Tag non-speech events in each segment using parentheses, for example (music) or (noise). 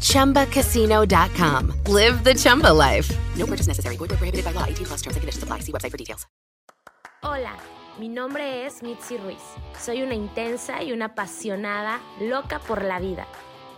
ChumbaCasino.com. Live the Chumba life. No purchase necessary. Void prohibited by law. 18 plus terms and conditions apply. See website for details. Hola, mi nombre es Mitzi Ruiz. Soy una intensa y una apasionada, loca por la vida.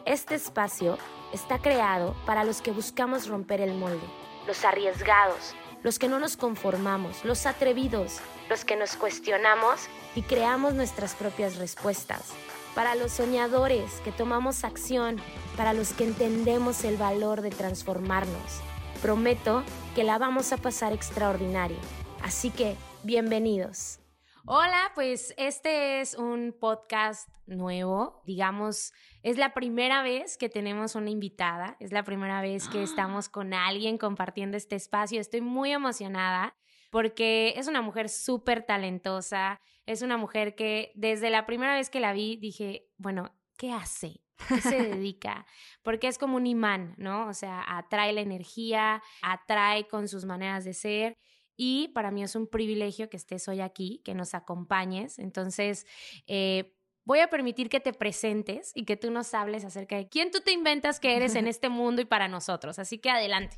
Este espacio está creado para los que buscamos romper el molde, los arriesgados, los que no nos conformamos, los atrevidos, los que nos cuestionamos y creamos nuestras propias respuestas. Para los soñadores que tomamos acción, para los que entendemos el valor de transformarnos. Prometo que la vamos a pasar extraordinario. Así que, bienvenidos. Hola, pues este es un podcast nuevo, digamos, es la primera vez que tenemos una invitada, es la primera vez que estamos con alguien compartiendo este espacio, estoy muy emocionada porque es una mujer súper talentosa, es una mujer que desde la primera vez que la vi dije, bueno, ¿qué hace? ¿Qué se (laughs) dedica? Porque es como un imán, ¿no? O sea, atrae la energía, atrae con sus maneras de ser. Y para mí es un privilegio que estés hoy aquí, que nos acompañes. Entonces, eh, voy a permitir que te presentes y que tú nos hables acerca de quién tú te inventas que eres en (laughs) este mundo y para nosotros. Así que adelante.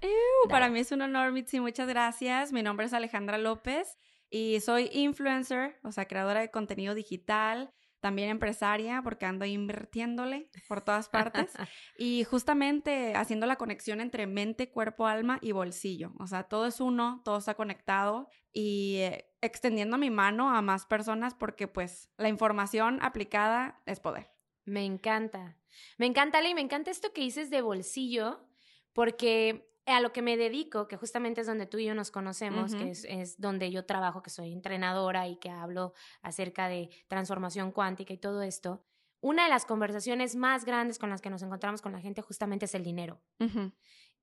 Para mí es un honor, Mitzi. Muchas gracias. Mi nombre es Alejandra López y soy influencer, o sea, creadora de contenido digital, también empresaria, porque ando invirtiéndole por todas partes (laughs) y justamente haciendo la conexión entre mente, cuerpo, alma y bolsillo. O sea, todo es uno, todo está conectado y eh, extendiendo mi mano a más personas porque pues la información aplicada es poder. Me encanta. Me encanta, Ale, y me encanta esto que dices de bolsillo, porque a lo que me dedico, que justamente es donde tú y yo nos conocemos, que es, es donde yo trabajo, que soy entrenadora y que hablo acerca de transformación cuántica y todo esto, una de las conversaciones más grandes con las que nos encontramos con la gente justamente es el dinero.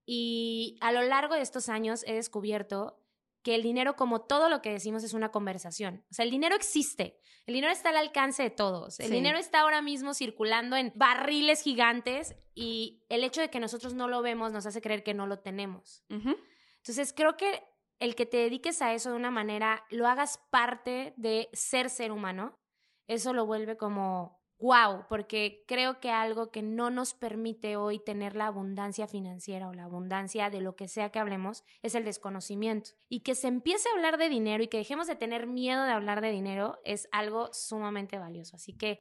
Y a lo largo de estos años he descubierto que el dinero, como todo lo que decimos, es una conversación. O sea, el dinero existe. El dinero está al alcance de todos. El Sí. dinero está ahora mismo circulando en barriles gigantes y el hecho de que nosotros no lo vemos nos hace creer que no lo tenemos. Entonces, creo que el que te dediques a eso de una manera, lo hagas parte de ser ser humano, eso lo vuelve como wow, porque creo que algo que no nos permite hoy tener la abundancia financiera o la abundancia de lo que sea que hablemos es el desconocimiento. Y que se empiece a hablar de dinero y que dejemos de tener miedo de hablar de dinero es algo sumamente valioso. Así que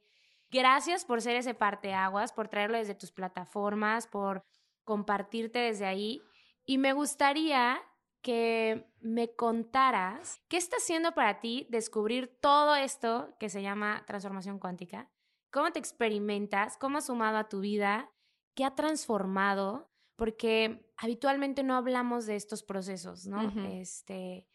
gracias por ser ese parteaguas, por traerlo desde tus plataformas, por compartirte desde ahí. Y me gustaría que me contaras qué está haciendo para ti descubrir todo esto que se llama transformación cuántica. ¿Cómo te experimentas? ¿Cómo ha sumado a tu vida? ¿Qué ha transformado? Porque habitualmente no hablamos de estos procesos, ¿no? Ujú. Este,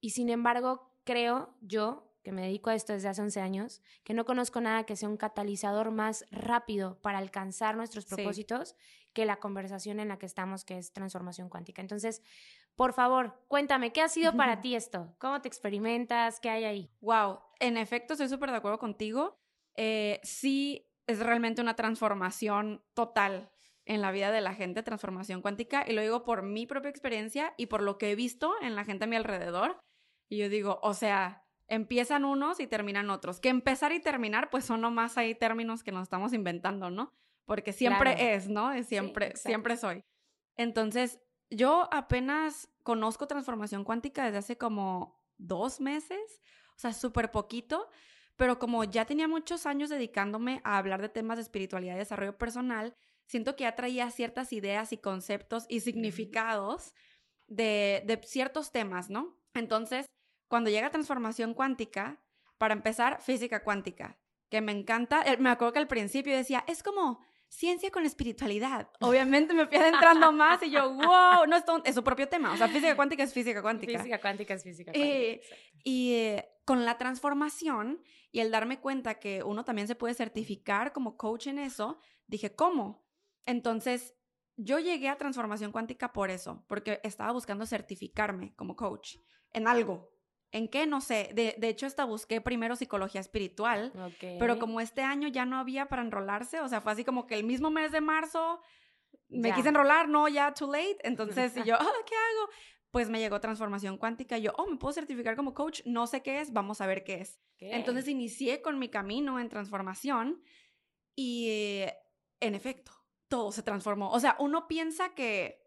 y sin embargo, creo yo, que me dedico a esto desde hace 11 años, que no conozco nada que sea un catalizador más rápido para alcanzar nuestros Sí. propósitos que la conversación en la que estamos, que es transformación cuántica. Entonces, por favor, cuéntame, ¿qué ha sido para (laughs) ti esto? ¿Cómo te experimentas? ¿Qué hay ahí? Wow, en efecto, estoy súper de acuerdo contigo. Eh, sí, es realmente una transformación total en la vida de la gente, transformación cuántica, y lo digo por mi propia experiencia y por lo que he visto en la gente a mi alrededor. Y yo digo, o sea, empiezan unos y terminan otros. Que empezar y terminar, pues son nomás ahí términos que nos estamos inventando, ¿no? Porque siempre Claro. es, ¿no? Es siempre, siempre soy. Entonces, yo apenas conozco transformación cuántica desde hace como dos meses, o sea, súper poquito, pero como ya tenía muchos años dedicándome a hablar de temas de espiritualidad y desarrollo personal, siento que ya traía ciertas ideas y conceptos y significados de, de ciertos temas, ¿no? Entonces, cuando llega transformación cuántica, para empezar, física cuántica, que me encanta. Eh, Me acuerdo que al principio decía, es como ciencia con espiritualidad. (laughs) Obviamente me fui adentrando más y yo, wow, no es, todo- es su propio tema. O sea, física (laughs) cuántica es física cuántica. Física cuántica es física Eh, cuántica. exacto. Y eh, con la transformación y el darme cuenta que uno también se puede certificar como coach en eso, dije, ¿cómo? Entonces, yo llegué a transformación cuántica por eso, porque estaba buscando certificarme como coach en algo. ¿En qué? No sé. De, de hecho, hasta busqué primero psicología espiritual, pero como este año ya no había para enrolarse, o sea, fue así como que el mismo mes de marzo me Ya. quise enrolar, no, ya too late. Entonces, (laughs) y yo, ah, ¿qué hago? Pues me llegó transformación cuántica y yo, oh, me puedo certificar como coach, no sé qué es, vamos a ver qué es. Entonces inicié con mi camino en transformación y en efecto, todo se transformó. O sea, uno piensa que,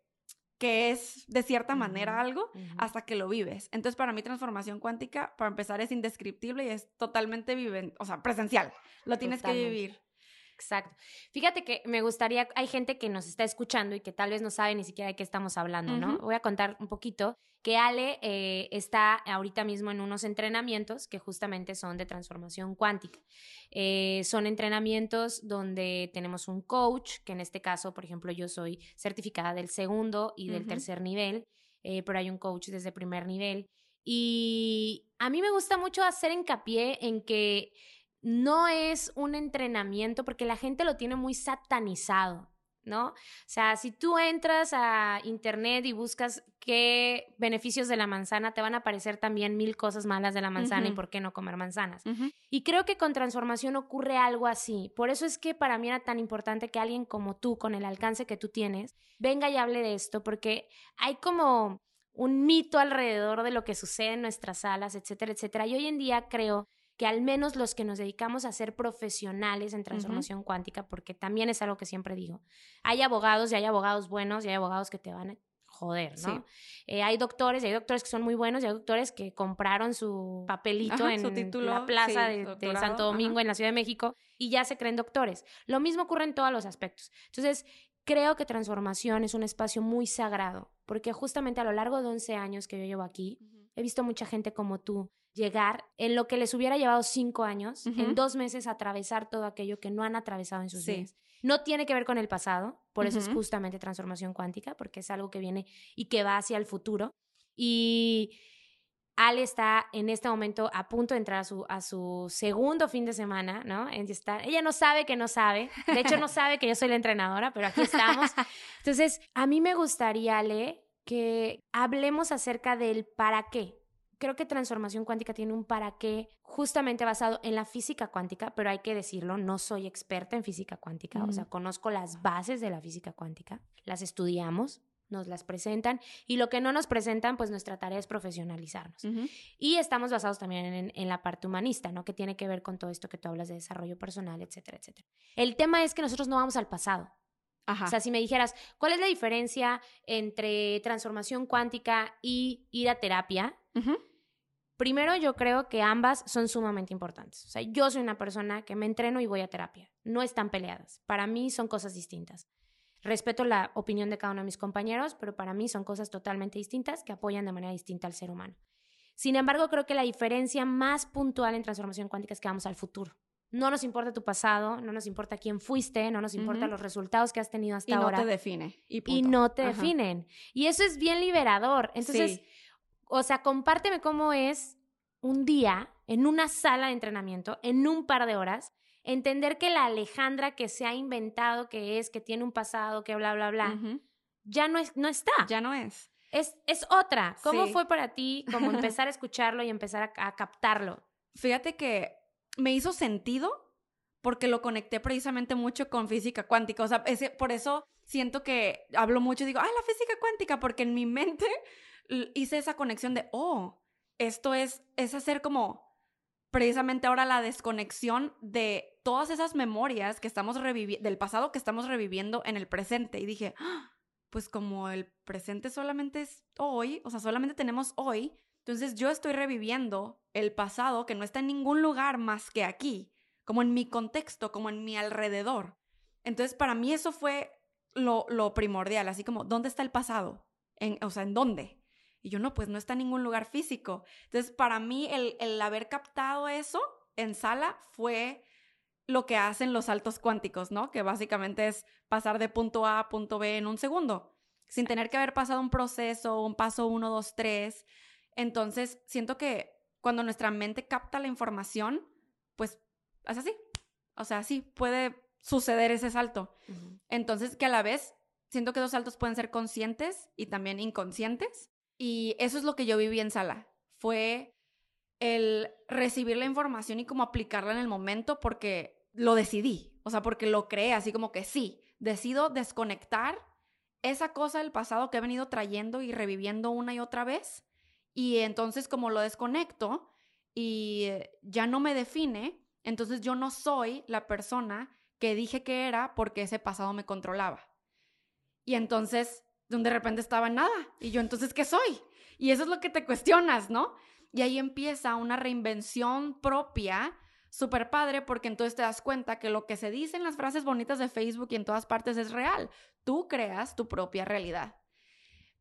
que es de cierta manera algo hasta que lo vives. Entonces, para mí, transformación cuántica, para empezar, es indescriptible y es totalmente viven, o sea, presencial. Lo tienes Totalmente. que vivir. Exacto. Fíjate que me gustaría, hay gente que nos está escuchando y que tal vez no sabe ni siquiera de qué estamos hablando, ¿no? Voy a contar un poquito que Ale eh, está ahorita mismo en unos entrenamientos que justamente son de transformación cuántica. Eh, son entrenamientos donde tenemos un coach, que en este caso, por ejemplo, yo soy certificada del segundo y del tercer nivel, eh, pero hay un coach desde primer nivel. Y a mí me gusta mucho hacer hincapié en que no es un entrenamiento porque la gente lo tiene muy satanizado, ¿no? O sea, si tú entras a internet y buscas qué beneficios de la manzana, te van a aparecer también mil cosas malas de la manzana y por qué no comer manzanas. Y creo que con transformación ocurre algo así. Por eso es que para mí era tan importante que alguien como tú, con el alcance que tú tienes, venga y hable de esto, porque hay como un mito alrededor de lo que sucede en nuestras salas, etcétera, etcétera. Y hoy en día creo que al menos los que nos dedicamos a ser profesionales en transformación cuántica, porque también es algo que siempre digo, hay abogados y hay abogados buenos y hay abogados que te van a joder, ¿no? Sí. Eh, hay doctores y hay doctores que son muy buenos y hay doctores que compraron su papelito Ajá, en su título, la plaza sí, de- Santo Domingo ajá. en la Ciudad de México y ya se creen doctores. Lo mismo ocurre en todos los aspectos. Entonces, creo que transformación es un espacio muy sagrado, porque justamente a lo largo de 11 años que yo llevo aquí, he visto mucha gente como tú llegar en lo que les hubiera llevado cinco años, en dos meses atravesar todo aquello que no han atravesado en sus Sí. vidas. No tiene que ver con el pasado, por eso es justamente transformación cuántica, porque es algo que viene y que va hacia el futuro. Y Ale está en este momento a punto de entrar a su, a su segundo fin de semana, ¿no? Ella, está- ella no sabe que no sabe. De hecho, no sabe que yo soy la entrenadora, pero aquí estamos. Entonces, a mí me gustaría, Ale, que hablemos acerca del para qué. Creo que transformación cuántica tiene un para qué justamente basado en la física cuántica, pero hay que decirlo, no soy experta en física cuántica, o sea, conozco las bases de la física cuántica, las estudiamos, nos las presentan y lo que no nos presentan, pues nuestra tarea es profesionalizarnos. Ujú. Y estamos basados también en, en la parte humanista, ¿no? Que tiene que ver con todo esto que tú hablas de desarrollo personal, etcétera, etcétera. El tema es que nosotros no vamos al pasado. Ajá. O sea, si me dijeras, ¿cuál es la diferencia entre transformación cuántica y ir a terapia? Ujú. Primero, yo creo que ambas son sumamente importantes. O sea, yo soy una persona que me entreno y voy a terapia. No están peleadas. Para mí son cosas distintas. Respeto la opinión de cada uno de mis compañeros, pero para mí son cosas totalmente distintas que apoyan de manera distinta al ser humano. Sin embargo, creo que la diferencia más puntual en transformación cuántica es que vamos al futuro. No nos importa tu pasado, no nos importa quién fuiste, no nos importan Ujú. los resultados que has tenido hasta Y no ahora te define. Y, y no te Ajá. definen. Y eso es bien liberador. Entonces, Sí. O sea, compárteme cómo es un día en una sala de entrenamiento, en un par de horas, entender que la Alejandra que se ha inventado, que es, que tiene un pasado, que bla, bla, bla, ya no, es, no está. Ya no es. Es, es otra. ¿Cómo Sí. fue para ti como (laughs) empezar a escucharlo y empezar a, a captarlo? Fíjate que me hizo sentido porque lo conecté precisamente mucho con física cuántica. O sea, ese- por eso siento que hablo mucho y digo, ah, la física cuántica, porque en mi mente hice esa conexión de, oh, esto es, es hacer como precisamente ahora la desconexión de todas esas memorias que estamos reviviendo, del pasado que estamos reviviendo en el presente. Y dije, "Ah, pues como el presente solamente es hoy, o sea, solamente tenemos hoy, entonces yo estoy reviviendo el pasado que no está en ningún lugar más que aquí, como en mi contexto, como en mi alrededor. Entonces para mí eso fue lo, lo primordial, así como, ¿dónde está el pasado? En, o sea, ¿en dónde? Y yo, no, pues no está en ningún lugar físico. Entonces, para mí, el, el haber captado eso en sala fue lo que hacen los saltos cuánticos, ¿no? Que básicamente es pasar de punto A a punto B en un segundo, sin tener que haber pasado un proceso, un paso uno, dos, tres. Entonces, siento que cuando nuestra mente capta la información, pues es así. O sea, sí, puede suceder ese salto. Entonces, que a la vez, siento que esos saltos pueden ser conscientes y también inconscientes. Y eso es lo que yo viví en sala. Fue el recibir la información y como aplicarla en el momento porque lo decidí, o sea, porque lo creé, así como que sí, decido desconectar esa cosa del pasado que he venido trayendo y reviviendo una y otra vez, y entonces como lo desconecto y ya no me define, entonces yo no soy la persona que dije que era porque ese pasado me controlaba. Y entonces, de repente estaba en nada, y yo entonces, ¿qué soy? Y eso es lo que te cuestionas, ¿no? Y ahí empieza una reinvención propia súper padre porque entonces te das cuenta que lo que se dice en las frases bonitas de Facebook y en todas partes es real. Tú creas tu propia realidad.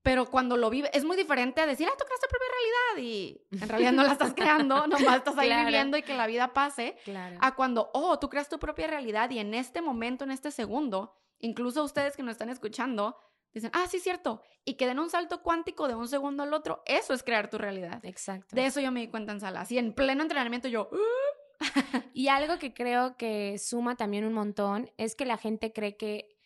Pero cuando lo vives, es muy diferente a decir, ah, tú creas tu propia realidad y en realidad no la estás (laughs) creando, nomás estás ahí viviendo y que la vida pase. Claro. A cuando, oh, tú creas tu propia realidad y en este momento, en este segundo, incluso ustedes que nos están escuchando, dicen, ah, sí, cierto, y que den un salto cuántico de un segundo al otro, eso es crear tu realidad. Exacto. De eso yo me di cuenta en sala. Así en pleno entrenamiento yo, uh". (laughs) y algo que creo que suma también un montón es que la gente cree que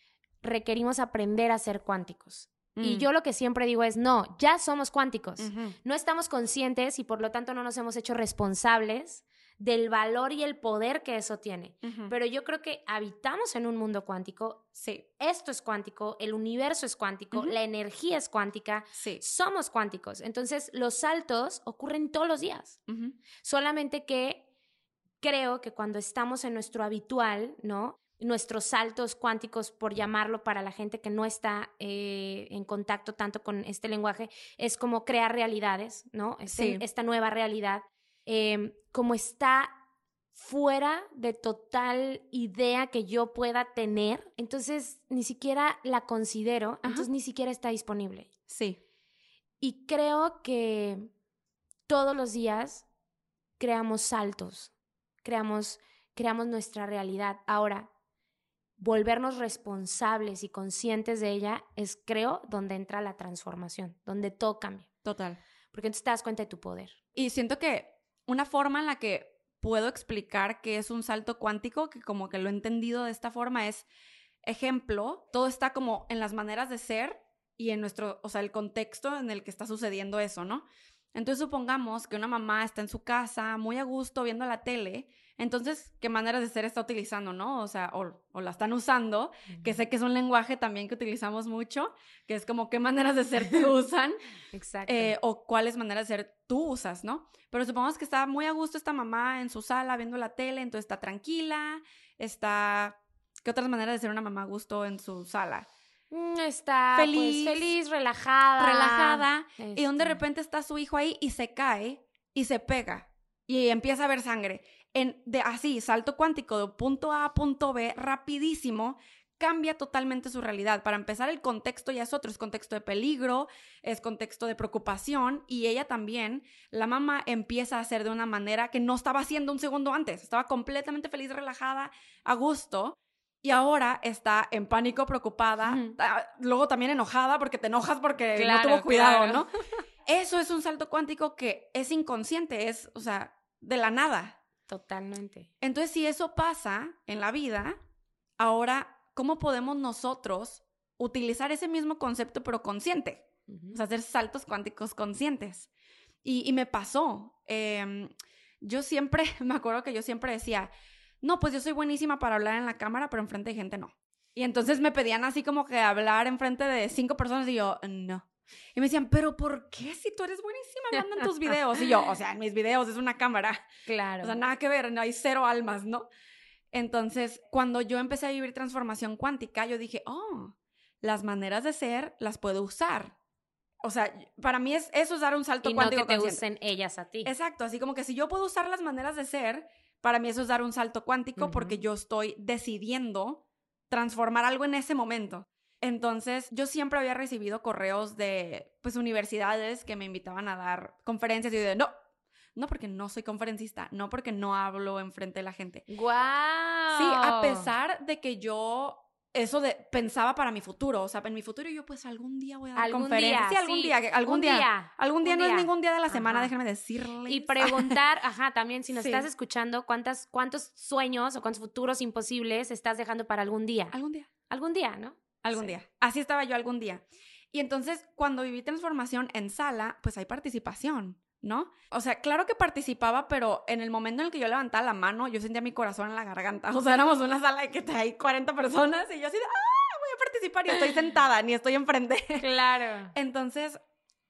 requerimos aprender a ser cuánticos. Y mm. yo lo que siempre digo es, no, ya somos cuánticos. No estamos conscientes y por lo tanto no nos hemos hecho responsables del valor y el poder que eso tiene. Pero yo creo que habitamos en un mundo cuántico. Sí. Esto es cuántico, el universo es cuántico, la energía es cuántica. Sí. Somos cuánticos. Entonces, los saltos ocurren todos los días. Solamente que creo que cuando estamos en nuestro habitual, ¿no? nuestros saltos cuánticos, por llamarlo para la gente que no está eh, en contacto tanto con este lenguaje, es como crear realidades, ¿no? Este, esta nueva realidad Em, como está fuera de total idea que yo pueda tener, entonces ni siquiera la considero, entonces ni siquiera está disponible. Sí. Y creo que todos los días creamos saltos, creamos, creamos nuestra realidad. Ahora, volvernos responsables y conscientes de ella es, creo, donde entra la transformación, donde todo cambia. Total. Porque entonces te das cuenta de tu poder. Y siento que una forma en la que puedo explicar que es un salto cuántico, que como que lo he entendido de esta forma, es ejemplo, todo está como en las maneras de ser y en nuestro, o sea, el contexto en el que está sucediendo eso, ¿no? Entonces supongamos que una mamá está en su casa, muy a gusto, viendo la tele, entonces, ¿qué maneras de ser está utilizando, no? O sea, o, la están usando, que sé que es un lenguaje también que utilizamos mucho, que es como qué maneras de ser te (laughs) usan, Exacto. Eh, o cuáles maneras de ser tú usas, ¿no? Pero supongamos que está muy a gusto esta mamá en su sala viendo la tele, entonces está tranquila, está... ¿Qué otras maneras de ser una mamá a gusto en su sala? Mm, está pues, feliz, feliz, relajada. Relajada. Y donde de este repente está su hijo ahí y se cae y se pega y empieza a ver sangre. En, de así, salto cuántico de punto A a punto B, rapidísimo, cambia totalmente su realidad. Para empezar, el contexto ya es otro, es contexto de peligro, es contexto de preocupación y ella también, la mamá empieza a hacer de una manera que no estaba haciendo un segundo antes, estaba completamente feliz, relajada, a gusto y ahora está en pánico, preocupada, luego también enojada porque te enojas porque no tuvo cuidado, ¿no? (laughs) Eso es un salto cuántico que es inconsciente, es, o sea, de la nada. Totalmente. Entonces, si eso pasa en la vida, ahora, ¿cómo podemos nosotros utilizar ese mismo concepto pero consciente? O sea, hacer saltos cuánticos conscientes. Y, me pasó. Em, yo siempre, (laughs) me acuerdo que yo siempre decía, no, pues yo soy buenísima para hablar en la cámara, pero enfrente de gente no. Y entonces me pedían así como que hablar enfrente de cinco personas y yo, no. Y me decían, pero ¿por qué si tú eres buenísima en tus videos? Y yo, o sea, en mis videos es una cámara. Claro. (laughs) O sea, nada que ver, no hay cero almas, ¿no? Entonces, cuando yo empecé a vivir transformación cuántica, yo dije, oh, las maneras de ser las puedo usar. O sea, para mí es, eso es dar un salto y cuántico. No que te usen ellas a ti. Exacto, así como que si yo puedo usar las maneras de ser, para mí eso es dar un salto cuántico porque yo estoy decidiendo transformar algo en ese momento. Entonces, yo siempre había recibido correos de, pues, universidades que me invitaban a dar conferencias y yo de, no, no porque no soy conferencista, no porque no hablo enfrente de la gente. ¡Guau! Sí, a pesar de que yo eso de pensaba para mi futuro, o sea, en mi futuro yo pues algún día voy a dar Algún conferencia, día, sí, algún sí, día, algún día, día, algún día no día. es ningún día de la semana, Ajá. déjenme decirles. Y preguntar, ajá, también si nos Sí. estás escuchando, ¿cuántas, ¿cuántos sueños o cuántos futuros imposibles estás dejando para algún día? algún día, Algún día, ¿no? Algún Sí. día. Así estaba yo algún día. Y entonces, cuando viví transformación en sala, pues hay participación, ¿no? O sea, claro que participaba, pero en el momento en el que yo levantaba la mano, yo sentía mi corazón en la garganta. (laughs) O sea, éramos una sala de que hay 40 personas y yo así de, ¡ah! Voy a participar y estoy sentada, ni estoy enfrente. (laughs) Claro. Entonces,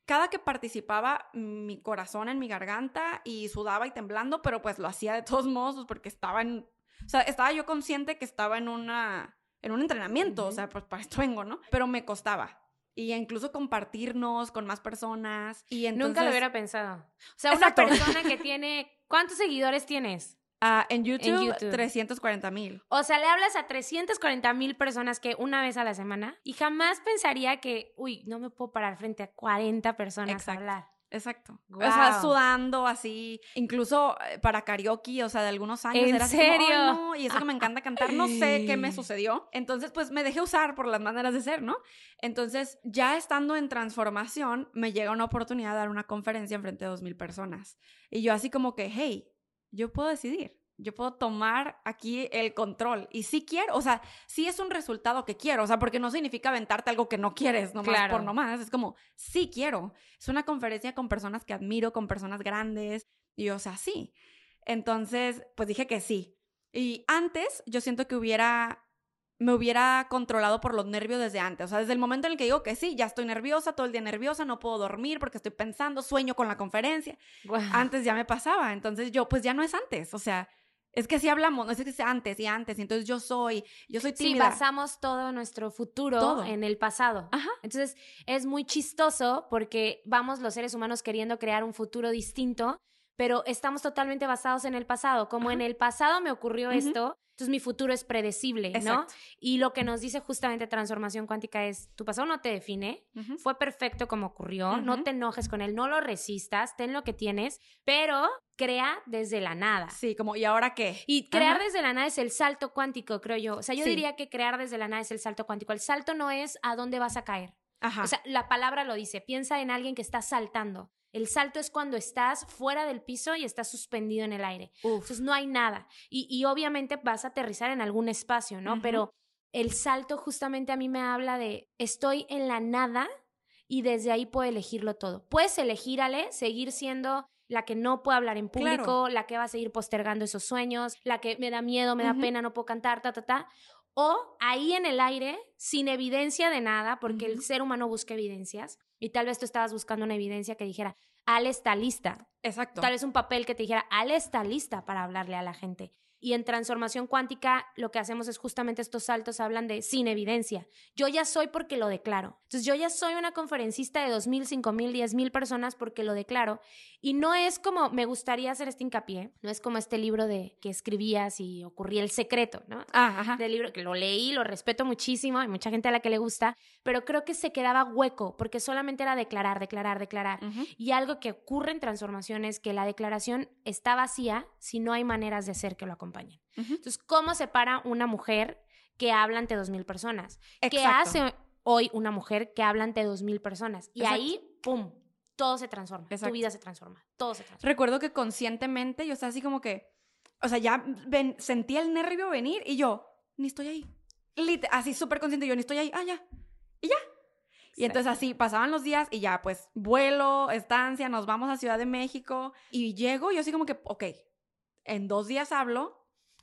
cada que participaba, mi corazón en mi garganta y sudaba y temblando, pero pues lo hacía de todos modos pues, porque estaba en, o sea, estaba yo consciente que estaba en una, en un entrenamiento, o sea, pues para esto vengo, ¿no? Pero me costaba. Y incluso compartirnos con más personas. Y entonces, Nunca lo hubiera pensado. O sea, Exacto. una persona que (laughs) tiene... ¿Cuántos seguidores tienes? ah, en, YouTube, YouTube. 340 mil. O sea, le hablas a 340 mil personas que una vez a la semana y jamás pensaría que, uy, no me puedo parar frente a 40 personas Exacto. a hablar. Exacto. O sea, sudando así, incluso eh, para karaoke, o sea, de algunos años. ¿En era así como, "Ay, serio? no", Y eso que me encanta cantar, no sé qué me (laughs) sucedió. Entonces, pues me dejé usar por las maneras de ser, ¿no? Entonces, ya estando en transformación, me llega una oportunidad de dar una conferencia en frente de dos mil personas. Y yo así como que, hey, yo puedo decidir. Yo puedo tomar aquí el control. Y sí quiero, o sea, sí es un resultado que quiero, o sea, porque no significa aventarte algo que no quieres, nomás Claro. por nomás. Es como, sí quiero. Es una conferencia con personas que admiro, con personas grandes. Y o sea, sí. Entonces, pues dije que sí. Y antes, yo siento que hubiera, me hubiera controlado por los nervios desde antes. O sea, desde el momento en el que digo que sí, ya estoy nerviosa, todo el día nerviosa, no puedo dormir porque estoy pensando, sueño con la conferencia. Antes ya me pasaba. Entonces yo, pues ya no es antes. O sea, es que así hablamos, no es que antes y antes. Y entonces yo soy, yo soy Sí, tímida. basamos todo nuestro futuro Todo. en el pasado. Ajá. Entonces, es muy chistoso porque vamos los seres humanos queriendo crear un futuro distinto, pero estamos totalmente basados en el pasado. Como en el pasado me ocurrió esto, entonces mi futuro es predecible, ¿no? Y lo que nos dice justamente transformación cuántica es, tu pasado no te define, fue perfecto como ocurrió, no te enojes con él, no lo resistas, ten lo que tienes, pero crea desde la nada. Sí, como, ¿y ahora qué? Y crear Ajá. desde la nada es el salto cuántico, creo yo. O sea, yo Sí. diría que crear desde la nada es el salto cuántico. El salto no es a dónde vas a caer. Ajá. O sea, la palabra lo dice. Piensa en alguien que está saltando. El salto es cuando estás fuera del piso y estás suspendido en el aire. Uf. Entonces no hay nada. Y, y obviamente vas a aterrizar en algún espacio, ¿no? Pero el salto justamente a mí me habla de estoy en la nada y desde ahí puedo elegirlo todo. Puedes elegir, Ale, seguir siendo la que no puede hablar en público, Claro. la que va a seguir postergando esos sueños, la que me da miedo, me da pena, no puedo cantar, ta, ta, ta. O ahí en el aire, sin evidencia de nada, porque el ser humano busca evidencias, y tal vez tú estabas buscando una evidencia que dijera, Ale está lista. Exacto. Tal vez un papel que te dijera, Ale está lista para hablarle a la gente. Y en transformación cuántica lo que hacemos es justamente estos saltos hablan de sin evidencia. Yo ya soy porque lo declaro. Entonces yo ya soy una conferencista de 2.000, 5.000, 10.000 personas porque lo declaro. Y no es como, me gustaría hacer este hincapié, no es como este libro de que escribías y ocurría el secreto, ¿no? Ah, ajá. del libro, que lo leí, lo respeto muchísimo, hay mucha gente a la que le gusta, pero creo que se quedaba hueco porque solamente era declarar, declarar, declarar. Ujú. Y algo que ocurre en transformación es que la declaración está vacía si no hay maneras de hacer que lo acompañen. Ujú. Entonces, ¿cómo se para una mujer que habla ante dos mil personas? ¿Qué Exacto. hace hoy una mujer que habla ante dos mil personas? Y Exacto. ahí, ¡pum! Todo se transforma. Exacto. Tu vida se transforma. Todo se transforma. Recuerdo que conscientemente yo estaba así como que, o sea, ya ven- sentía el nervio venir y yo, ni estoy ahí. Lit- así súper consciente, yo ni estoy ahí, ah, ya. Y ya. Y entonces así pasaban los días y ya, pues vuelo, estancia, nos vamos a Ciudad de México y llego yo así como que, ok, en dos días hablo,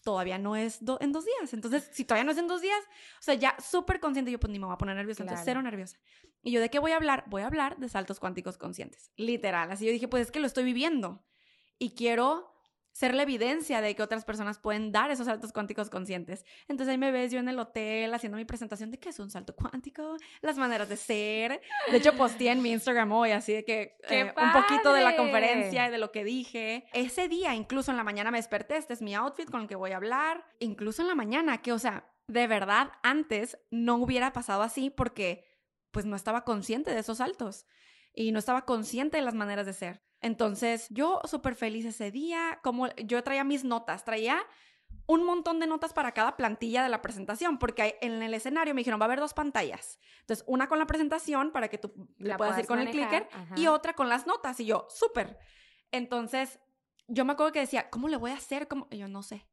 todavía no es do- en dos días. Entonces, si todavía no es en dos días, o sea, ya súper consciente, yo pues ni me voy a poner nerviosa, entonces cero nerviosa. Y yo, ¿de qué voy a hablar? Voy a hablar de saltos cuánticos conscientes, literal. Así yo dije, pues es que lo estoy viviendo y quiero ser la evidencia de que otras personas pueden dar esos saltos cuánticos conscientes. Entonces ahí me ves yo en el hotel haciendo mi presentación de qué es un salto cuántico, las maneras de ser. De hecho, posteé en mi Instagram hoy así de que ¡Qué eh, un poquito de la conferencia y de lo que dije. Ese día, incluso en la mañana me desperté, este es mi outfit con el que voy a hablar. Incluso en la mañana, que o sea, de verdad antes no hubiera pasado así porque pues no estaba consciente de esos saltos y no estaba consciente de las maneras de ser. Entonces yo súper feliz ese día, como yo traía mis notas, traía un montón de notas para cada plantilla de la presentación, porque en el escenario me dijeron, va a haber dos pantallas. Entonces, una con la presentación para que tú le La puedas ir puedas con el clicker ajá. y otra con las notas. Y yo, súper. Entonces, yo me acuerdo que decía, ¿cómo le voy a hacer? ¿Cómo? Y yo no sé.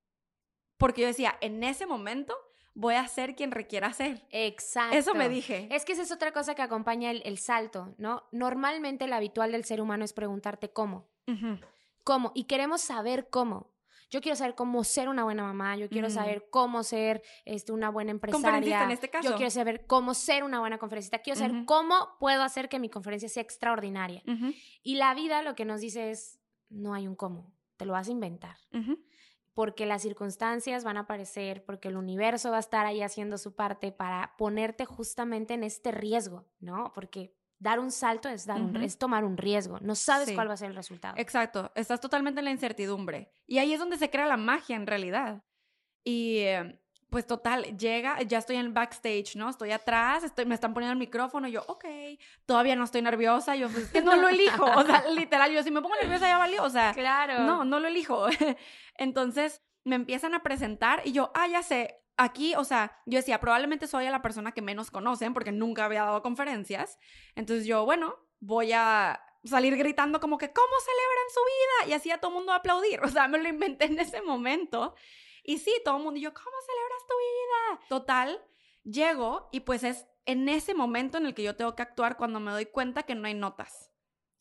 Porque yo decía, en ese momento voy a ser quien requiera ser. Exacto. Eso me dije. Es que esa es otra cosa que acompaña el, el salto, ¿no? Normalmente el habitual del ser humano es preguntarte cómo. ¿Cómo? Y queremos saber cómo. Yo quiero saber cómo ser una buena mamá, yo quiero saber cómo ser este, una buena empresaria. en este caso. Yo quiero saber cómo ser una buena conferencista, quiero saber cómo puedo hacer que mi conferencia sea extraordinaria. Y la vida lo que nos dice es, no hay un cómo, te lo vas a inventar. Porque las circunstancias van a aparecer, porque el universo va a estar ahí haciendo su parte para ponerte justamente en este riesgo, ¿no? Porque dar un salto es, dar un- es tomar un riesgo, no sabes Sí. cuál va a ser el resultado. Exacto, estás totalmente en la incertidumbre. Y ahí es donde se crea la magia en realidad. Y eh, pues total, llega, ya estoy en el backstage, ¿no? Estoy atrás, estoy, me están poniendo el micrófono, y yo, ok, todavía no estoy nerviosa, yo, pues, es que no lo elijo, o sea, (laughs) literal, yo si me pongo nerviosa ya valió, o sea, Claro. no, no lo elijo. (laughs) Entonces me empiezan a presentar y yo, ah, ya sé, aquí, o sea, yo decía, probablemente soy la persona que menos conocen porque nunca había dado conferencias. Entonces yo, bueno, voy a salir gritando como que, ¿cómo celebran su vida? Y así a todo mundo aplaudir. (laughs) O sea, me lo inventé en ese momento. Y sí, todo el mundo, y yo, ¿cómo celebras tu vida? Total, llego y pues es en ese momento en el que yo tengo que actuar cuando me doy cuenta que no hay notas.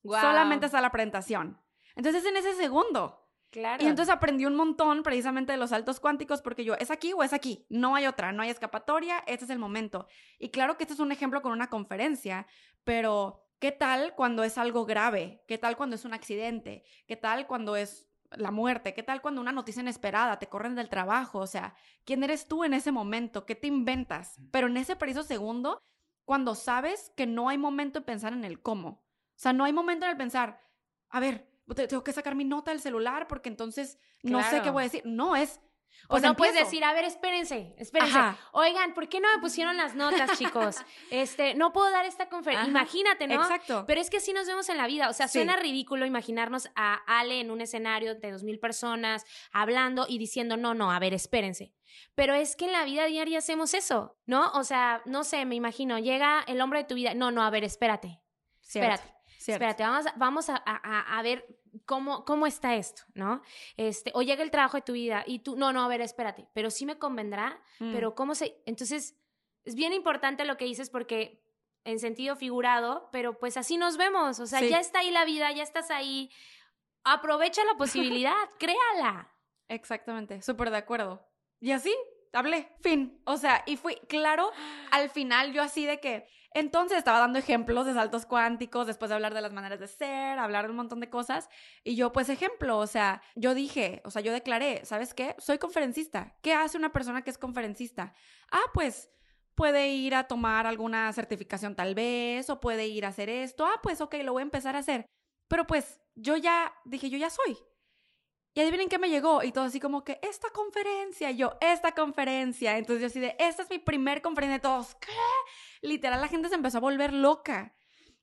Guau. Solamente está la presentación. Entonces en ese segundo. Claro. Y entonces aprendí un montón precisamente de los saltos cuánticos porque yo, ¿es aquí o es aquí? No hay otra, no hay escapatoria, este es el momento. Y claro que este es un ejemplo con una conferencia, pero ¿qué tal cuando es algo grave? ¿Qué tal cuando es un accidente? ¿Qué tal cuando es la muerte? ¿Qué tal cuando una noticia inesperada te corren del trabajo? O sea, ¿quién eres tú en ese momento? ¿Qué te inventas? Pero en ese preciso segundo, cuando sabes que no hay momento de pensar en el cómo. O sea, no hay momento en el pensar, a ver, te- tengo que sacar mi nota del celular porque entonces no sé qué voy a decir. No, es... o Pues no puedes decir, a ver, espérense, espérense. Ajá. Oigan, ¿por qué no me pusieron las notas, (laughs) chicos? Este, no puedo dar esta conferencia. Imagínate, ¿no? Exacto. Pero es que así nos vemos en la vida. O sea, Sí. suena ridículo imaginarnos a Ale en un escenario de dos mil personas hablando y diciendo, no, no, a ver, espérense. Pero es que en la vida diaria hacemos eso, ¿no? O sea, no sé, me imagino, llega el hombre de tu vida. No, no, a ver, espérate. Cierto, Espérate. cierto. Espérate, vamos, vamos a, a- a ver cómo, cómo está esto, ¿no? Este, o llega el trabajo de tu vida y tú, no, no, a ver, espérate, pero sí me convendrá, Mm. pero cómo se... Entonces, es bien importante lo que dices porque en sentido figurado, pero pues así nos vemos, o sea, Sí. ya está ahí la vida, ya estás ahí, aprovecha la posibilidad, (laughs) créala. Exactamente, súper de acuerdo. Y así, hablé, fin. O sea, y fui, claro, al final yo así de que, entonces estaba dando ejemplos de saltos cuánticos, después de hablar de las maneras de ser, hablar de un montón de cosas, y yo pues ejemplo, o sea, yo dije, o sea, yo declaré, ¿sabes qué? Soy conferencista. ¿Qué hace una persona que es conferencista? Ah, pues puede ir a tomar alguna certificación tal vez, o puede ir a hacer esto. Ah, pues ok, lo voy a empezar a hacer. Pero pues yo ya dije, yo ya soy. Y adivinen qué me llegó. Y todo así como que, esta conferencia. Y yo, esta conferencia. Entonces yo así de, esta es mi primer conferencia. Y todos, ¿qué? Literal, la gente se empezó a volver loca.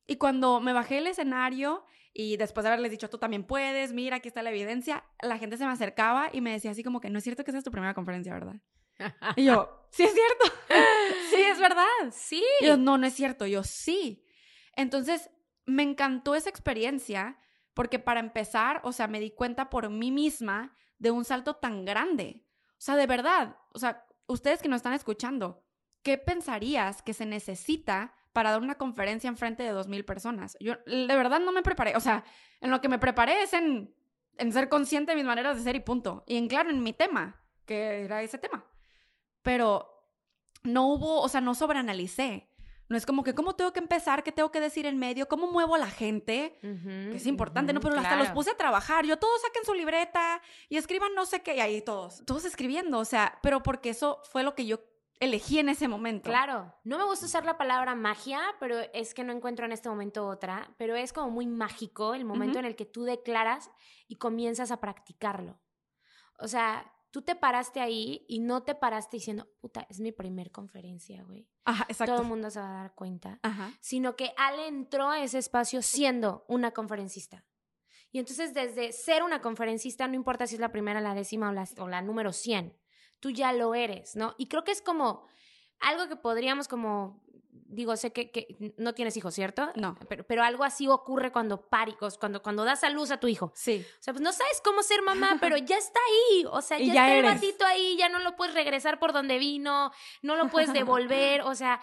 Y cuando me bajé del escenario y después de haberles dicho, tú también puedes, mira, aquí está la evidencia, la gente se me acercaba y me decía así como que, no es cierto que esa es tu primera conferencia, ¿verdad? Y yo, (laughs) sí es cierto. (laughs) sí, es verdad. Sí. Y yo, no, no es cierto. Yo, sí. Entonces, me encantó esa experiencia porque para empezar, o sea, me di cuenta por mí misma de un salto tan grande. O sea, de verdad, o sea, ustedes que nos están escuchando, ¿qué pensarías que se necesita para dar una conferencia en frente de dos mil personas? Yo de verdad no me preparé, o sea, en lo que me preparé es en, en ser consciente de mis maneras de ser y punto. Y en claro, en mi tema, que era ese tema. Pero no hubo, o sea, no sobreanalicé. No es como que, ¿cómo tengo que empezar? ¿Qué tengo que decir en medio? ¿Cómo muevo a la gente? que es importante, ¿no? Pero hasta los puse a trabajar. Yo todos saquen su libreta y escriban no sé qué, y ahí todos, todos escribiendo, o sea, pero porque eso fue lo que yo elegí en ese momento. Claro, no me gusta usar la palabra magia, pero es que no encuentro en este momento otra, pero es como muy mágico el momento en el que tú declaras y comienzas a practicarlo. O sea, tú te paraste ahí y no te paraste diciendo, puta, es mi primer conferencia, güey. Ajá, exacto. Todo el mundo se va a dar cuenta. Ajá. Sino que Ale entró a ese espacio siendo una conferencista. Y entonces desde ser una conferencista, no importa si es la primera, la décima o la, o la número 100, tú ya lo eres, ¿no? Y creo que es como algo que podríamos como, digo, sé que, que no tienes hijos, ¿cierto? No. Pero, pero algo así ocurre cuando paricos, cuando, cuando das a luz a tu hijo. Sí. O sea, pues no sabes cómo ser mamá, (laughs) pero ya está ahí. O sea, ya, ya está eres. el batito ahí, ya no lo puedes regresar por donde vino, no lo puedes devolver. O sea,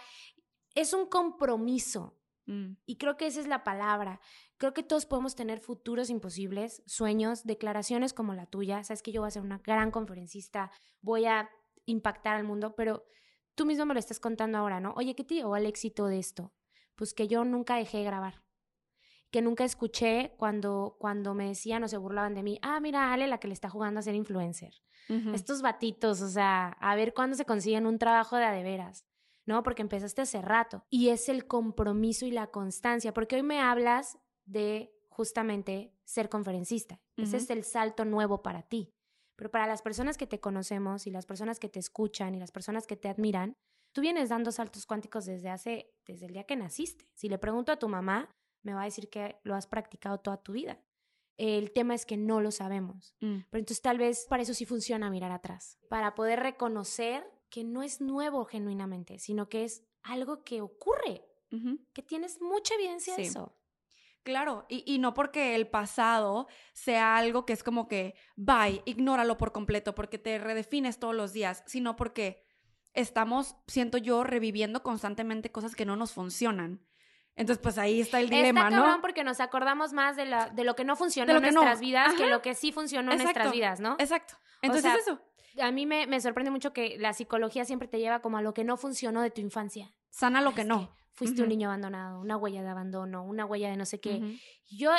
es un compromiso. (laughs) Mm. Y creo que esa es la palabra. Creo que todos podemos tener futuros imposibles, sueños, declaraciones como la tuya. Sabes que yo voy a ser una gran conferencista, voy a impactar al mundo, pero tú mismo me lo estás contando ahora, ¿no? Oye, ¿qué te llevó al éxito de esto? Pues que yo nunca dejé de grabar. Que nunca escuché cuando, cuando me decían o se burlaban de mí, ah, mira, Ale, la que le está jugando a ser influencer estos batitos, o sea, a ver cuándo se consiguen un trabajo de a de veras, ¿no? Porque empezaste hace rato. Y es el compromiso y la constancia, porque hoy me hablas de justamente ser conferencista. Ese Ujú. es el salto nuevo para ti. Pero para las personas que te conocemos y las personas que te escuchan y las personas que te admiran, tú vienes dando saltos cuánticos desde hace, desde el día que naciste. Si le pregunto a tu mamá, me va a decir que lo has practicado toda tu vida. El tema es que no lo sabemos. Mm. Pero entonces tal vez para eso sí funciona mirar atrás, para poder reconocer que no es nuevo genuinamente, sino que es algo que ocurre, que tienes mucha evidencia de eso. Claro, y, y no porque el pasado sea algo que es como que, bye, ignóralo por completo, porque te redefines todos los días, sino porque estamos, siento yo, reviviendo constantemente cosas que no nos funcionan. Entonces, pues ahí está el dilema, Está cabrón ¿no? porque nos acordamos más de, la, de lo que no funcionó en no. nuestras vidas que lo que sí funcionó en nuestras vidas, ¿no? Exacto. Entonces, sea, eso, A mí me, me sorprende mucho que la psicología siempre te lleva como a lo que no funcionó de tu infancia. sana lo Es que no. Fuiste un niño abandonado, una huella de abandono, una huella de no sé qué. Yo,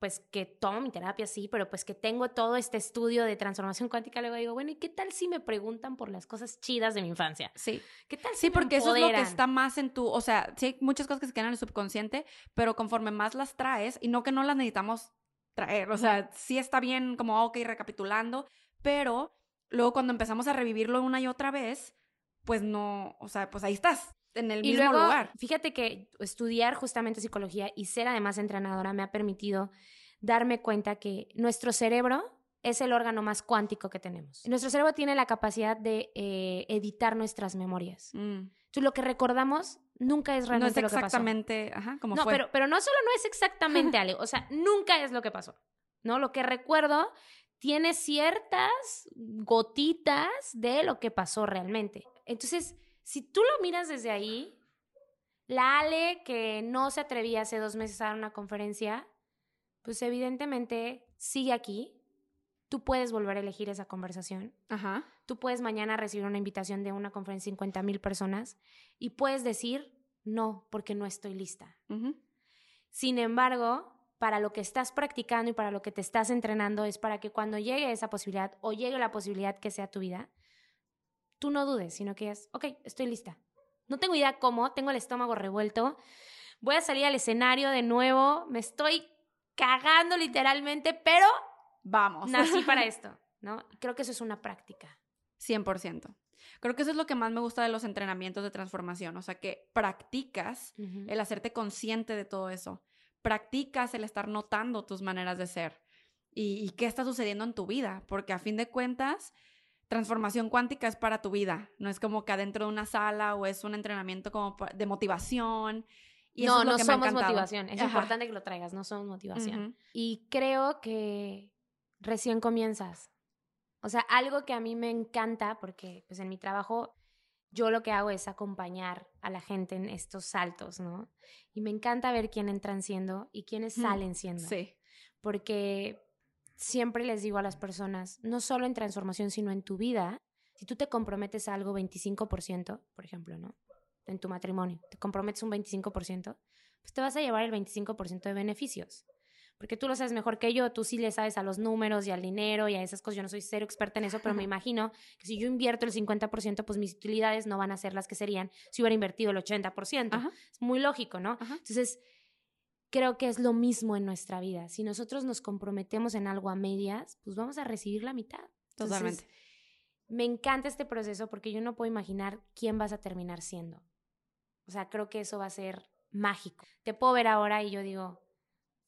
pues que tomo mi terapia, sí, pero pues que tengo todo este estudio de transformación cuántica, luego digo, bueno, ¿y qué tal si me preguntan por las cosas chidas de mi infancia? Sí. ¿Qué tal si Sí, me porque eso es lo que está más en tu, o sea, sí hay muchas cosas que se quedan en el subconsciente, pero conforme más las traes, y no que no las necesitamos traer, o sea, sí está bien como, ok, recapitulando, pero luego cuando empezamos a revivirlo una y otra vez, pues no, o sea, pues ahí estás, en el Y mismo luego, lugar. fíjate que estudiar justamente psicología y ser además entrenadora me ha permitido darme cuenta que nuestro cerebro es el órgano más cuántico que tenemos. Nuestro cerebro tiene la capacidad de eh, editar nuestras memorias. Mm. Entonces, lo que recordamos nunca es No realmente es lo que pasó. exactamente, ajá, como No, fue. pero, pero no solo no es exactamente algo, o sea, nunca es lo que pasó, ¿no? Lo que recuerdo tiene ciertas gotitas de lo que pasó realmente. Entonces, si tú lo miras desde ahí, la Ale que no se atrevía hace dos meses a dar una conferencia, pues evidentemente sigue aquí. Tú puedes volver a elegir esa conversación. Ajá. Tú puedes mañana recibir una invitación de una conferencia de 50 mil personas y puedes decir no, porque no estoy lista. Sin embargo, para lo que estás practicando y para lo que te estás entrenando es para que cuando llegue esa posibilidad o llegue la posibilidad que sea tu vida, tú no dudes, sino que es, ok, estoy lista. No tengo idea cómo, tengo el estómago revuelto, voy a salir al escenario de nuevo, me estoy cagando literalmente, pero Vamos. nací para (laughs) esto, ¿no? Creo que eso es una práctica. 100%. Creo que eso es lo que más me gusta de los entrenamientos de transformación, o sea, que practicas el hacerte consciente de todo eso. Practicas el estar notando tus maneras de ser y, y qué está sucediendo en tu vida, porque a fin de cuentas, transformación cuántica es para tu vida, no es como que adentro de una sala o es un entrenamiento como de motivación. Y eso no, es lo no que somos motivación. Es Ajá. importante que lo traigas, no somos motivación. Y creo que recién comienzas. O sea, algo que a mí me encanta, porque pues en mi trabajo yo lo que hago es acompañar a la gente en estos saltos, ¿no? Y me encanta ver quién entran siendo y quiénes salen siendo. Sí. Porque siempre les digo a las personas, no solo en transformación, sino en tu vida, si tú te comprometes a algo 25%, por ejemplo, ¿no? En tu matrimonio, te comprometes un 25%, pues te vas a llevar el 25% de beneficios. Porque tú lo sabes mejor que yo, tú sí le sabes a los números y al dinero y a esas cosas. Yo no soy cero experta en eso, pero me imagino que si yo invierto el 50%, pues mis utilidades no van a ser las que serían si hubiera invertido el 80%. Ajá. Es muy lógico, ¿no? Ajá. Entonces, creo que es lo mismo en nuestra vida. Si nosotros nos comprometemos en algo a medias, pues vamos a recibir la mitad. Entonces, Totalmente. me encanta este proceso porque yo no puedo imaginar quién vas a terminar siendo. O sea, creo que eso va a ser mágico. Te puedo ver ahora y yo digo,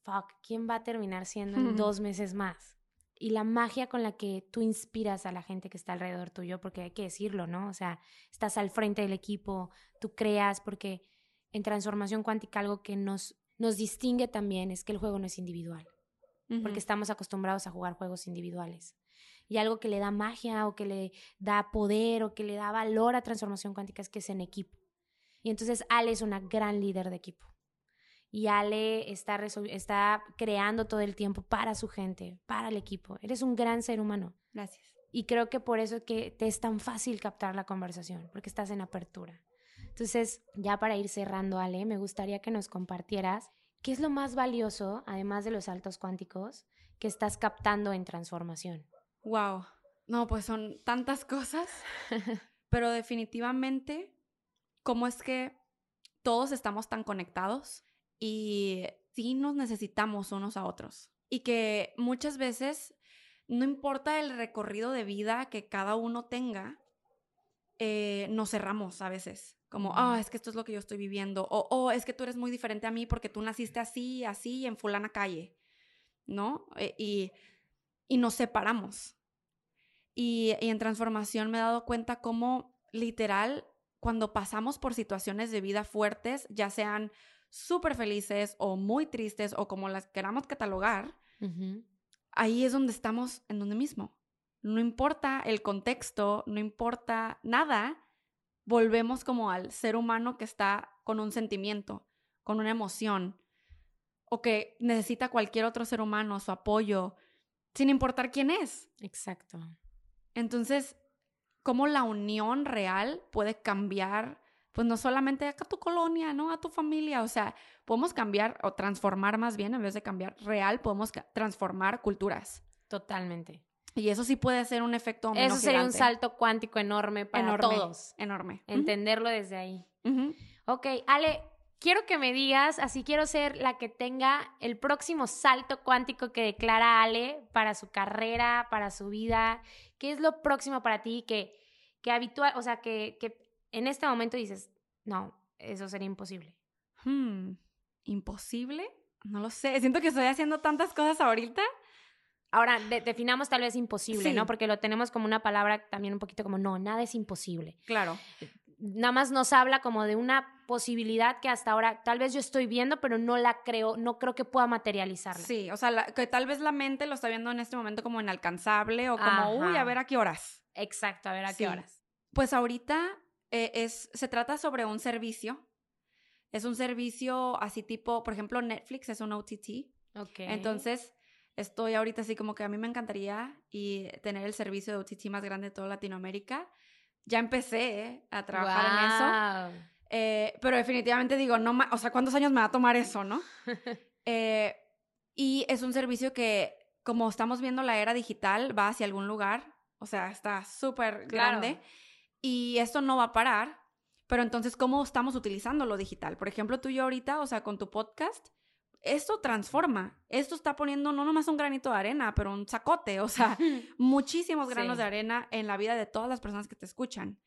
fuck, ¿quién va a terminar siendo en dos (laughs) meses más? Y la magia con la que tú inspiras a la gente que está alrededor tuyo, porque hay que decirlo, ¿no? O sea, estás al frente del equipo, tú creas, porque en transformación cuántica algo que nos, nos distingue también es que el juego no es individual, porque estamos acostumbrados a jugar juegos individuales. Y algo que le da magia o que le da poder o que le da valor a transformación cuántica es que es en equipo. Y entonces Ale es una gran líder de equipo. Y Ale está, está creando todo el tiempo para su gente, para el equipo. Eres un gran ser humano. Gracias. Y creo que por eso que te es tan fácil captar la conversación, porque estás en apertura. Entonces, ya para ir cerrando, Ale, me gustaría que nos compartieras qué es lo más valioso, además de los saltos cuánticos, que estás captando en transformación. Wow. No, pues son tantas cosas, (laughs) pero definitivamente, ¿cómo es que todos estamos tan conectados y sí nos necesitamos unos a otros? Y que muchas veces, no importa el recorrido de vida que cada uno tenga, eh, nos cerramos a veces. Como, ah, es que esto es lo que yo estoy viviendo. O, oh, es que tú eres muy diferente a mí porque tú naciste así, así, en fulana calle. ¿No? Eh, y, y nos separamos. Y, en transformación me he dado cuenta cómo literal, cuando pasamos por situaciones de vida fuertes, ya sean súper felices o muy tristes o como las queramos catalogar, ahí es donde estamos en donde mismo. No importa el contexto, no importa nada, volvemos como al ser humano que está con un sentimiento, con una emoción, o que necesita cualquier otro ser humano su apoyo, sin importar quién es. Exacto. Entonces, cómo la unión real puede cambiar, pues no solamente a tu colonia, ¿no? A tu familia, o sea, podemos cambiar o transformar más bien, en vez de cambiar real, podemos transformar culturas. Totalmente. Y eso sí puede ser un efecto Eso sería un salto cuántico enorme para todos. Enorme. Entenderlo desde ahí. Ok, Ale, quiero que me digas, así quiero ser la que tenga el próximo salto cuántico que declara Ale para su carrera, para su vida. ¿Qué es lo próximo para ti que, que habitual, o sea, que, que en este momento dices, no, eso sería imposible? Hmm, ¿Imposible? No lo sé. Siento que estoy haciendo tantas cosas ahorita. Ahora, definamos tal vez imposible, ¿no? Porque lo tenemos como una palabra también un poquito como, no, nada es imposible. Claro nada más nos habla como de una posibilidad que hasta ahora tal vez yo estoy viendo, pero no la creo, no creo que pueda materializarla. Sí, o sea, que tal vez la mente lo está viendo en este momento como inalcanzable o como, uy, a ver a qué horas. Exacto, a ver a qué horas. Pues ahorita eh, es, se trata sobre un servicio. Es un servicio así tipo, por ejemplo, Netflix es un OTT. Ok. Entonces, estoy ahorita así como que a mí me encantaría y tener el servicio de OTT más grande de toda Latinoamérica ya empecé ¿eh? a trabajar en eso. Eh, pero definitivamente digo, no, o sea, ¿cuántos años me va a tomar eso, no? (laughs) Eh, y es un servicio que, como estamos viendo la era digital, va hacia algún lugar, o sea, está súper grande. Y esto no va a parar, pero entonces, ¿cómo estamos utilizando lo digital? Por ejemplo, tú y yo ahorita, o sea, con tu podcast, esto transforma. Esto está poniendo no nomás un granito de arena, pero un sacote, o sea, (laughs) muchísimos granos de arena en la vida de todas las personas que te escuchan.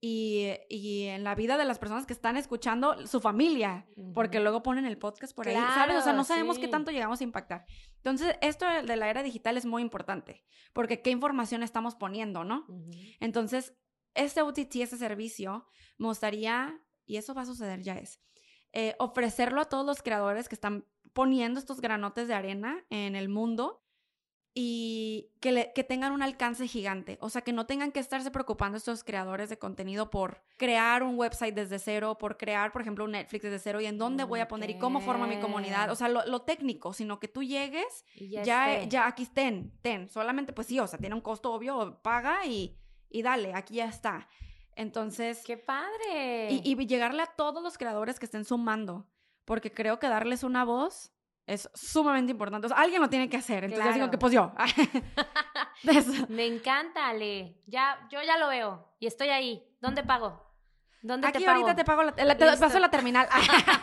Y, y, en la vida de las personas que están escuchando su familia, porque luego ponen el podcast por ahí, ¿sabes? O sea, no sabemos qué tanto llegamos a impactar. Entonces, esto de la era digital es muy importante, porque qué información estamos poniendo, ¿no? Entonces, este OTT, este servicio, me gustaría, y eso va a suceder ya es, eh, ofrecerlo a todos los creadores que están poniendo estos granotes de arena en el mundo y que, que, tengan un alcance gigante. O sea, que no tengan que estarse preocupando estos creadores de contenido por crear un website desde cero, por crear, por ejemplo, un Netflix desde cero y en dónde voy a poner y cómo forma mi comunidad. O sea, lo, técnico, sino que tú llegues, ya, ya, aquí estén, ten. Solamente, pues sí, o sea, tiene un costo obvio, paga y, y dale, aquí ya está. Entonces... ¡Qué padre! Y, llegarle a todos los creadores que estén sumando, porque creo que darles una voz es sumamente importante. O sea, alguien lo tiene que hacer. Entonces yo digo que pues yo. (laughs) (laughs) Me encanta, Ale. Ya, yo ya lo veo y estoy ahí. ¿Dónde pago? ¿Dónde Aquí te pago? ahorita te pago la, te paso la terminal.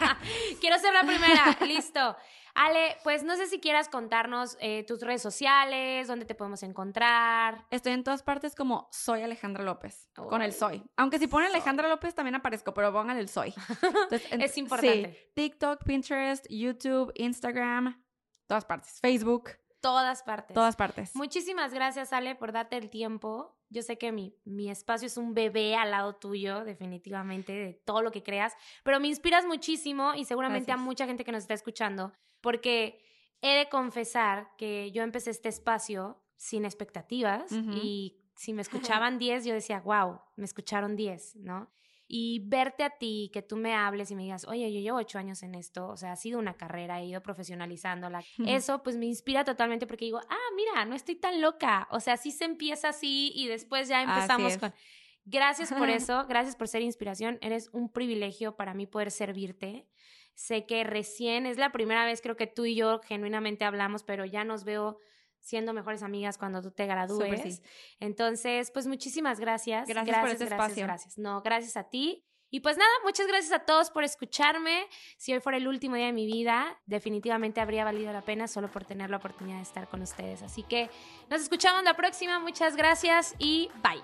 (laughs) Quiero ser la primera. Listo. Ale, pues no sé si quieras contarnos eh, tus redes sociales, dónde te podemos encontrar. Estoy en todas partes como soy Alejandra López, con el soy. Aunque si ponen Alejandra López también aparezco, pero pongan el soy. (laughs) Entonces, en- Es importante. Sí, TikTok, Pinterest, YouTube, Instagram, todas partes. Facebook, Todas partes. todas partes. Muchísimas gracias, Ale, por darte el tiempo. Yo sé que mi, mi espacio es un bebé al lado tuyo, definitivamente, de todo lo que creas, pero me inspiras muchísimo y seguramente a mucha gente que nos está escuchando, porque he de confesar que yo empecé este espacio sin expectativas y si me (laughs) escuchaban 10, yo decía, wow, me escucharon 10, ¿no? Y verte a ti, que tú me hables y me digas, oye, yo llevo ocho años en esto, o sea, ha sido una carrera, he ido profesionalizándola. Eso pues me inspira totalmente porque digo, ah, mira, no estoy tan loca. O sea, sí se empieza así y después ya empezamos con... Gracias por (laughs) eso, gracias por ser inspiración. Eres un privilegio para mí poder servirte. Sé que recién es la primera vez creo que tú y yo genuinamente hablamos, pero ya nos veo siendo mejores amigas cuando tú te gradúes. Sí. Entonces, pues muchísimas gracias. Gracias por este gracias, espacio. Gracias. No, gracias a ti. Y pues nada, muchas gracias a todos por escucharme. Si hoy fuera el último día de mi vida, definitivamente habría valido la pena solo por tener la oportunidad de estar con ustedes. Así que nos escuchamos la próxima. Muchas gracias y bye.